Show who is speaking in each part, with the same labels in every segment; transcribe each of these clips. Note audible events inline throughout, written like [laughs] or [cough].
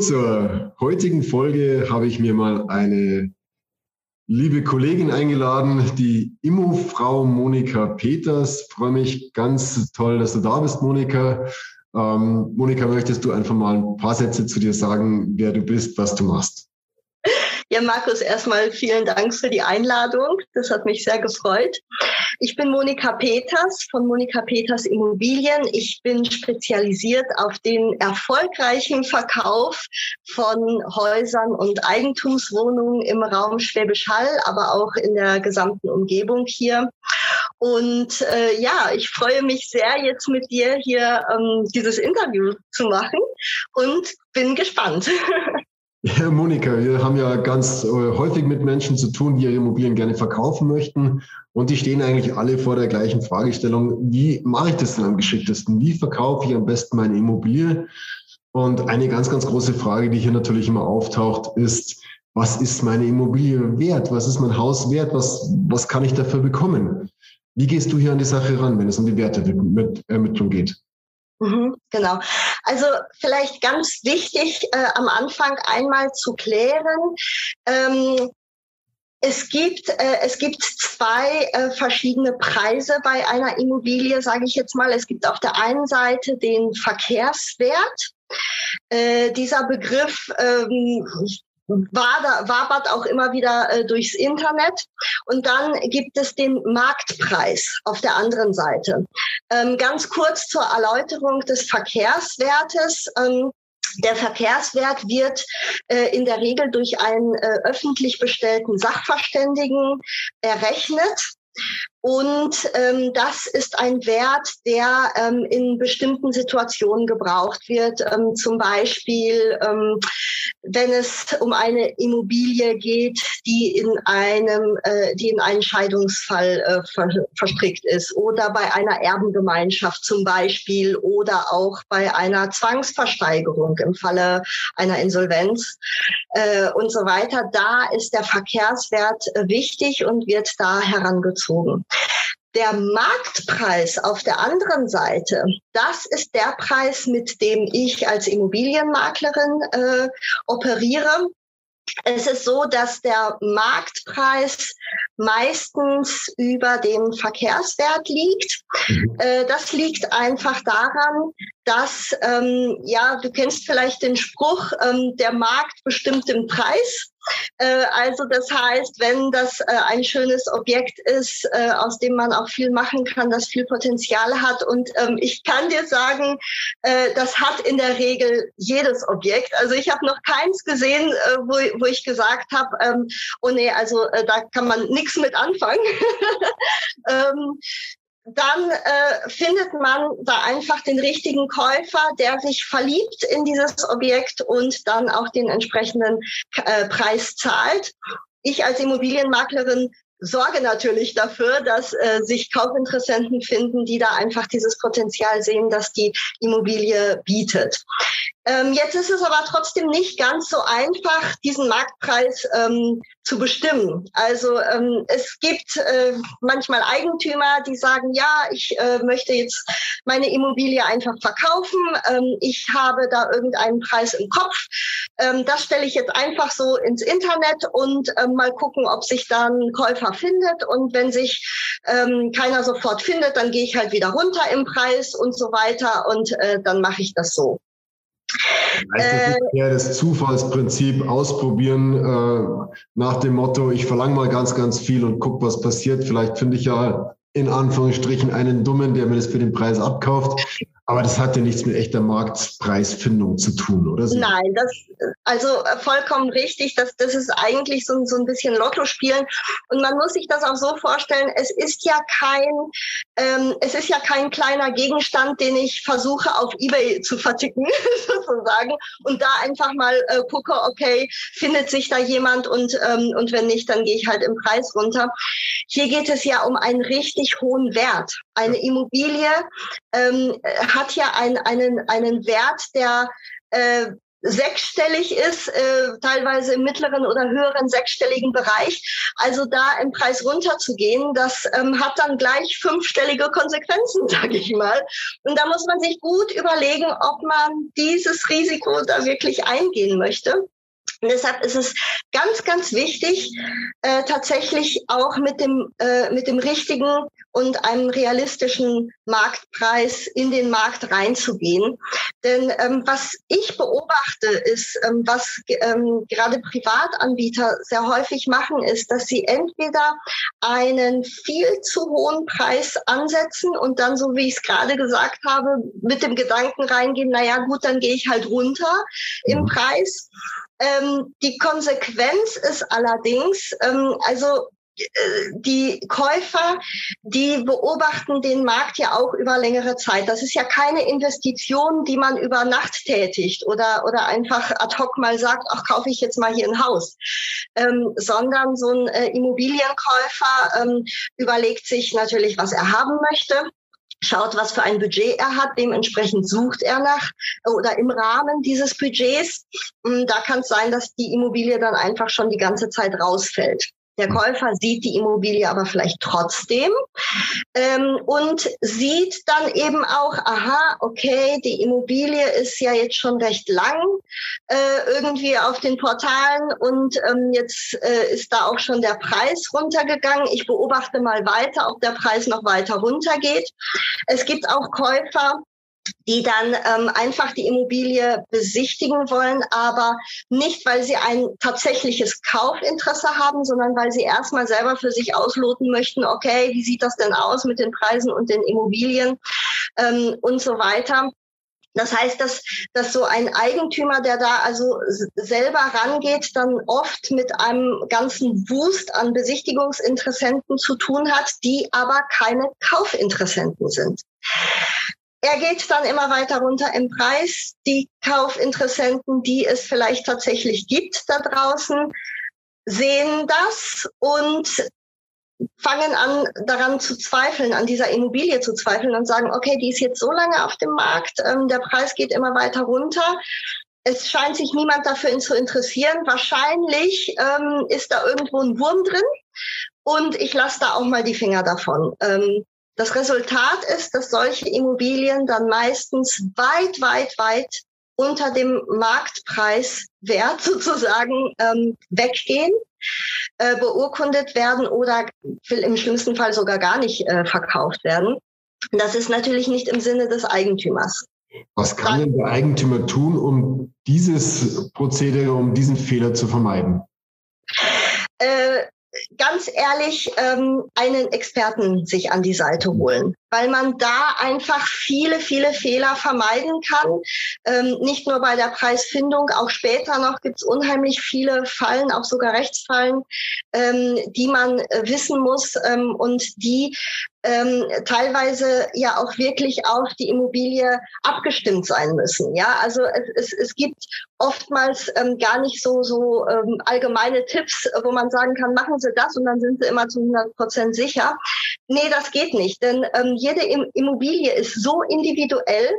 Speaker 1: Zur heutigen Folge habe ich mir mal eine liebe Kollegin eingeladen, die Immo-Frau Monika Peters. Ich freue mich ganz toll, dass du da bist, Monika. Ähm, Monika, möchtest du einfach mal ein paar Sätze zu dir sagen, wer du bist, was du machst?
Speaker 2: Ja, Markus, erstmal vielen Dank für die Einladung. Das hat mich sehr gefreut. Ich bin Monika Peters von Monika Peters Immobilien. Ich bin spezialisiert auf den erfolgreichen Verkauf von Häusern und Eigentumswohnungen im Raum Schwäbisch Hall, aber auch in der gesamten Umgebung hier. Und äh, ja, ich freue mich sehr, jetzt mit dir hier ähm, dieses Interview zu machen und bin gespannt. [laughs]
Speaker 1: Ja, Monika, wir haben ja ganz äh, häufig mit Menschen zu tun, die ihre Immobilien gerne verkaufen möchten. Und die stehen eigentlich alle vor der gleichen Fragestellung. Wie mache ich das denn am geschicktesten? Wie verkaufe ich am besten meine Immobilie? Und eine ganz, ganz große Frage, die hier natürlich immer auftaucht, ist, was ist meine Immobilie wert? Was ist mein Haus wert? Was, was kann ich dafür bekommen? Wie gehst du hier an die Sache ran, wenn es um die Werteermittlung geht?
Speaker 2: Mhm, genau. Also vielleicht ganz wichtig äh, am Anfang einmal zu klären. Ähm, es gibt, äh, es gibt zwei äh, verschiedene Preise bei einer Immobilie, sage ich jetzt mal. Es gibt auf der einen Seite den Verkehrswert. Äh, dieser Begriff ähm, war wabert auch immer wieder äh, durchs Internet. Und dann gibt es den Marktpreis auf der anderen Seite. Ähm, ganz kurz zur Erläuterung des Verkehrswertes. Ähm, der Verkehrswert wird äh, in der Regel durch einen äh, öffentlich bestellten Sachverständigen errechnet. Und ähm, das ist ein Wert, der ähm, in bestimmten Situationen gebraucht wird. Ähm, zum Beispiel, ähm, wenn es um eine Immobilie geht, die in einem, äh, die in einen Scheidungsfall äh, ver verstrickt ist, oder bei einer Erbengemeinschaft zum Beispiel, oder auch bei einer Zwangsversteigerung im Falle einer Insolvenz äh, und so weiter. Da ist der Verkehrswert äh, wichtig und wird da herangezogen. Der Marktpreis auf der anderen Seite, das ist der Preis, mit dem ich als Immobilienmaklerin äh, operiere. Es ist so, dass der Marktpreis meistens über dem Verkehrswert liegt. Mhm. Äh, das liegt einfach daran, dass, ähm, ja, du kennst vielleicht den Spruch, ähm, der Markt bestimmt den Preis. Äh, also das heißt, wenn das äh, ein schönes Objekt ist, äh, aus dem man auch viel machen kann, das viel Potenzial hat. Und ähm, ich kann dir sagen, das hat in der Regel jedes Objekt. Also ich habe noch keins gesehen, wo, ich gesagt habe, ähm, oh nee, also da kann man nichts mit anfangen. [laughs] dann äh, findet man da einfach den richtigen Käufer, der sich verliebt in dieses Objekt und dann auch den entsprechenden äh, Preis zahlt. Ich als Immobilienmaklerin sorge natürlich dafür, dass äh, sich Kaufinteressenten finden, die da einfach dieses Potenzial sehen, dass die Immobilie bietet. Ähm, jetzt ist es aber trotzdem nicht ganz so einfach, diesen Marktpreis ähm, zu bestimmen. Also ähm, es gibt äh, manchmal Eigentümer, die sagen, ja, ich äh, möchte jetzt meine Immobilie einfach verkaufen. Ähm, ich habe da irgendeinen Preis im Kopf. Ähm, das stelle ich jetzt einfach so ins Internet und ähm, mal gucken, ob sich da ein Käufer findet. Und wenn sich ähm, keiner sofort findet, dann gehe ich halt wieder runter im Preis und so weiter und äh, dann mache ich das so.
Speaker 1: Äh, eher das Zufallsprinzip ausprobieren äh, nach dem Motto, ich verlange mal ganz, ganz viel und guck, was passiert. Vielleicht finde ich ja in Anführungsstrichen einen Dummen, der mir das für den Preis abkauft. Aber das hat ja nichts mit echter Marktpreisfindung zu tun, oder?
Speaker 2: Nein, das also äh, vollkommen richtig. Das, das ist eigentlich so, so ein bisschen Lotto spielen. Und man muss sich das auch so vorstellen, es ist ja kein, ähm, es ist ja kein kleiner Gegenstand, den ich versuche auf Ebay zu verticken, [laughs] sozusagen. Und da einfach mal äh, gucke, okay, findet sich da jemand und, ähm, und wenn nicht, dann gehe ich halt im Preis runter. Hier geht es ja um einen richtig hohen Wert. Eine Immobilie ähm, hat ja ein, einen, einen Wert, der äh, sechsstellig ist, äh, teilweise im mittleren oder höheren sechsstelligen Bereich. Also da im Preis runterzugehen, das ähm, hat dann gleich fünfstellige Konsequenzen, [laughs] sage ich mal. Und da muss man sich gut überlegen, ob man dieses Risiko da wirklich eingehen möchte. Und deshalb ist es ganz, ganz wichtig, äh, tatsächlich auch mit dem, äh, mit dem richtigen und einem realistischen Marktpreis in den Markt reinzugehen. Denn ähm, was ich beobachte, ist, ähm, was ähm, gerade Privatanbieter sehr häufig machen, ist, dass sie entweder einen viel zu hohen Preis ansetzen und dann, so wie ich es gerade gesagt habe, mit dem Gedanken reingehen, naja gut, dann gehe ich halt runter im mhm. Preis. Ähm, die Konsequenz ist allerdings, ähm, also äh, die Käufer, die beobachten den Markt ja auch über längere Zeit. Das ist ja keine Investition, die man über Nacht tätigt oder, oder einfach ad hoc mal sagt, ach, kaufe ich jetzt mal hier ein Haus, ähm, sondern so ein äh, Immobilienkäufer ähm, überlegt sich natürlich, was er haben möchte schaut, was für ein Budget er hat, dementsprechend sucht er nach oder im Rahmen dieses Budgets. Hm, da kann es sein, dass die Immobilie dann einfach schon die ganze Zeit rausfällt. Der Käufer sieht die Immobilie aber vielleicht trotzdem ähm, und sieht dann eben auch, aha, okay, die Immobilie ist ja jetzt schon recht lang äh, irgendwie auf den Portalen und ähm, jetzt äh, ist da auch schon der Preis runtergegangen. Ich beobachte mal weiter, ob der Preis noch weiter runtergeht. Es gibt auch Käufer, die dann ähm, einfach die Immobilie besichtigen wollen, aber nicht, weil sie ein tatsächliches Kaufinteresse haben, sondern weil sie erstmal selber für sich ausloten möchten, okay, wie sieht das denn aus mit den Preisen und den Immobilien ähm, und so weiter. Das heißt, dass, dass so ein Eigentümer, der da also selber rangeht, dann oft mit einem ganzen Wust an Besichtigungsinteressenten zu tun hat, die aber keine Kaufinteressenten sind. Er geht dann immer weiter runter im Preis. Die Kaufinteressenten, die es vielleicht tatsächlich gibt da draußen, sehen das und fangen an, daran zu zweifeln, an dieser Immobilie zu zweifeln und sagen, okay, die ist jetzt so lange auf dem Markt, ähm, der Preis geht immer weiter runter. Es scheint sich niemand dafür zu interessieren. Wahrscheinlich ähm, ist da irgendwo ein Wurm drin und ich lasse da auch mal die Finger davon. Ähm, das Resultat ist, dass solche Immobilien dann meistens weit, weit, weit unter dem Marktpreiswert [laughs] sozusagen ähm, weggehen, äh, beurkundet werden oder im schlimmsten Fall sogar gar nicht äh, verkauft werden. Das ist natürlich nicht im Sinne des Eigentümers.
Speaker 1: Was kann denn der Eigentümer tun, um dieses Prozedere, um diesen Fehler zu vermeiden?
Speaker 2: Äh, ganz ehrlich ähm, einen Experten sich an die Seite holen, weil man da einfach viele, viele Fehler vermeiden kann. Ähm, nicht nur bei der Preisfindung, auch später noch gibt's unheimlich viele Fallen, auch sogar Rechtsfallen, ähm, die man äh, wissen muss ähm, und die ähm, teilweise ja auch wirklich auf die Immobilie abgestimmt sein müssen. Ja, also es, es, es gibt oftmals ähm, gar nicht so, so ähm, allgemeine Tipps, wo man sagen kann, machen Sie das und dann sind Sie immer zu 100 Prozent sicher. Nee, das geht nicht, denn ähm, jede Immobilie ist so individuell,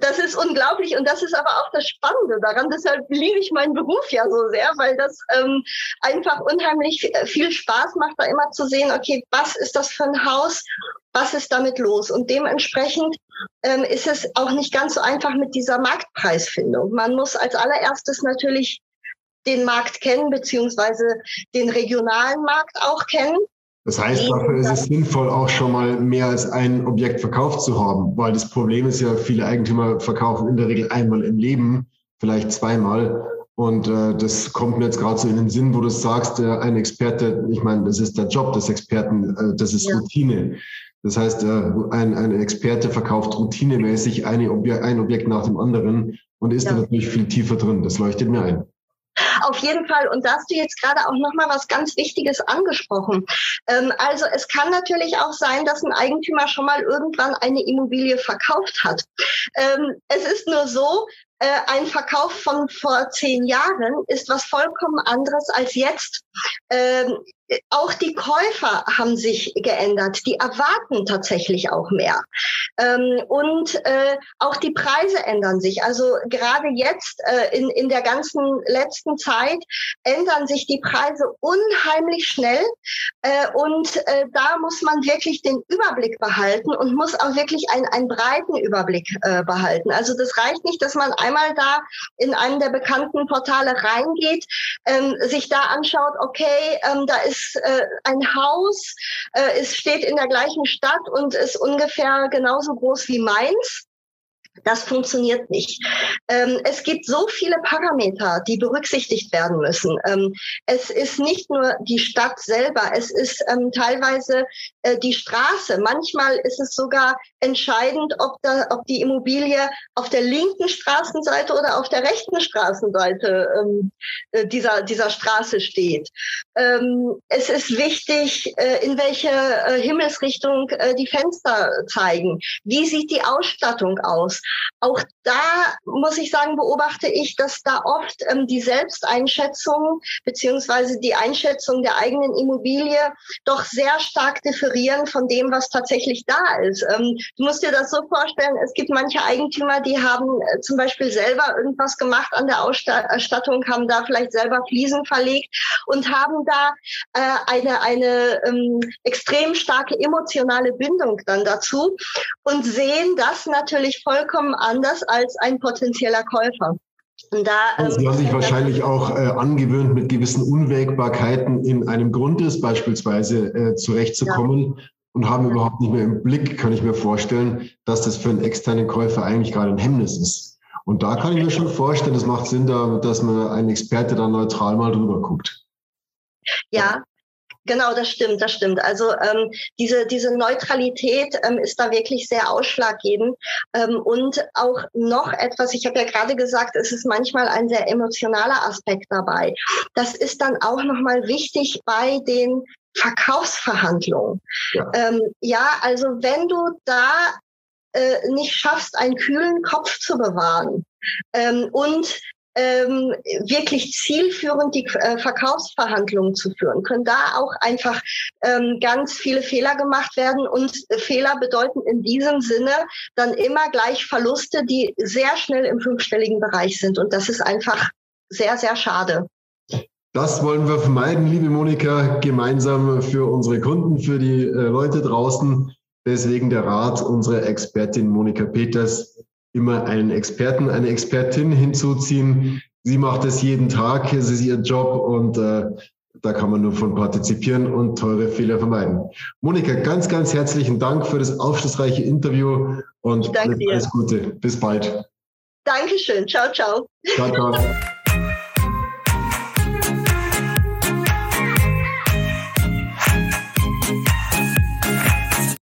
Speaker 2: das ist unglaublich und das ist aber auch das Spannende daran. Deshalb liebe ich meinen Beruf ja so sehr, weil das ähm, einfach unheimlich viel Spaß macht, da immer zu sehen, okay, was ist das für ein Haus, was ist damit los? Und dementsprechend ähm, ist es auch nicht ganz so einfach mit dieser Marktpreisfindung. Man muss als allererstes natürlich den Markt kennen, beziehungsweise den regionalen Markt auch kennen.
Speaker 1: Das heißt, dafür ist es sinnvoll, auch schon mal mehr als ein Objekt verkauft zu haben, weil das Problem ist ja, viele Eigentümer verkaufen in der Regel einmal im Leben, vielleicht zweimal. Und äh, das kommt mir jetzt gerade so in den Sinn, wo du sagst, äh, ein Experte, ich meine, das ist der Job des Experten, äh, das ist ja. Routine. Das heißt, äh, ein, ein Experte verkauft routinemäßig eine Obje ein Objekt nach dem anderen und ist ja. da natürlich viel tiefer drin. Das leuchtet mir ein.
Speaker 2: Auf jeden Fall. Und da hast du jetzt gerade auch nochmal was ganz Wichtiges angesprochen. Ähm, also es kann natürlich auch sein, dass ein Eigentümer schon mal irgendwann eine Immobilie verkauft hat. Ähm, es ist nur so, äh, ein Verkauf von vor zehn Jahren ist was vollkommen anderes als jetzt. Ähm, auch die Käufer haben sich geändert. Die erwarten tatsächlich auch mehr. Ähm, und äh, auch die Preise ändern sich. Also gerade jetzt äh, in, in der ganzen letzten Zeit ändern sich die Preise unheimlich schnell. Äh, und äh, da muss man wirklich den Überblick behalten und muss auch wirklich ein, einen breiten Überblick äh, behalten. Also das reicht nicht, dass man einmal da in einem der bekannten Portale reingeht, ähm, sich da anschaut, okay, ähm, da ist äh, ein Haus, äh, es steht in der gleichen Stadt und ist ungefähr genauso groß wie Mainz. Das funktioniert nicht. Ähm, es gibt so viele Parameter, die berücksichtigt werden müssen. Ähm, es ist nicht nur die Stadt selber, es ist ähm, teilweise äh, die Straße. Manchmal ist es sogar entscheidend, ob, da, ob die Immobilie auf der linken Straßenseite oder auf der rechten Straßenseite ähm, äh, dieser, dieser Straße steht. Ähm, es ist wichtig, äh, in welche äh, Himmelsrichtung äh, die Fenster zeigen. Wie sieht die Ausstattung aus? Auch da muss ich sagen, beobachte ich, dass da oft ähm, die Selbsteinschätzung beziehungsweise die Einschätzung der eigenen Immobilie doch sehr stark differieren von dem, was tatsächlich da ist. Ähm, du musst dir das so vorstellen, es gibt manche Eigentümer, die haben äh, zum Beispiel selber irgendwas gemacht an der Ausstattung, haben da vielleicht selber Fliesen verlegt und haben da äh, eine, eine ähm, extrem starke emotionale Bindung dann dazu und sehen das natürlich vollkommen vollkommen anders als ein potenzieller Käufer.
Speaker 1: Und da, ähm, Sie haben sich wahrscheinlich auch äh, angewöhnt, mit gewissen Unwägbarkeiten in einem Grundriss beispielsweise äh, zurechtzukommen ja. und haben überhaupt nicht mehr im Blick, kann ich mir vorstellen, dass das für einen externen Käufer eigentlich gerade ein Hemmnis ist. Und da kann ich mir schon vorstellen, es macht Sinn, da, dass man einen Experte da neutral mal drüber guckt.
Speaker 2: Ja, Genau, das stimmt, das stimmt. Also ähm, diese, diese Neutralität ähm, ist da wirklich sehr ausschlaggebend. Ähm, und auch noch etwas, ich habe ja gerade gesagt, es ist manchmal ein sehr emotionaler Aspekt dabei. Das ist dann auch nochmal wichtig bei den Verkaufsverhandlungen. Ja. Ähm, ja, also wenn du da äh, nicht schaffst, einen kühlen Kopf zu bewahren ähm, und ähm, wirklich zielführend die äh, Verkaufsverhandlungen zu führen, können da auch einfach ähm, ganz viele Fehler gemacht werden. Und Fehler bedeuten in diesem Sinne dann immer gleich Verluste, die sehr schnell im fünfstelligen Bereich sind. Und das ist einfach sehr, sehr schade.
Speaker 1: Das wollen wir vermeiden, liebe Monika, gemeinsam für unsere Kunden, für die äh, Leute draußen. Deswegen der Rat unserer Expertin Monika Peters, immer einen Experten, eine Expertin hinzuziehen. Sie macht es jeden Tag, es ist ihr Job und äh, da kann man nur von partizipieren und teure Fehler vermeiden. Monika, ganz, ganz herzlichen Dank für das aufschlussreiche Interview und alles, alles Gute. Bis bald.
Speaker 2: Dankeschön. Ciao, ciao. Ciao, ciao.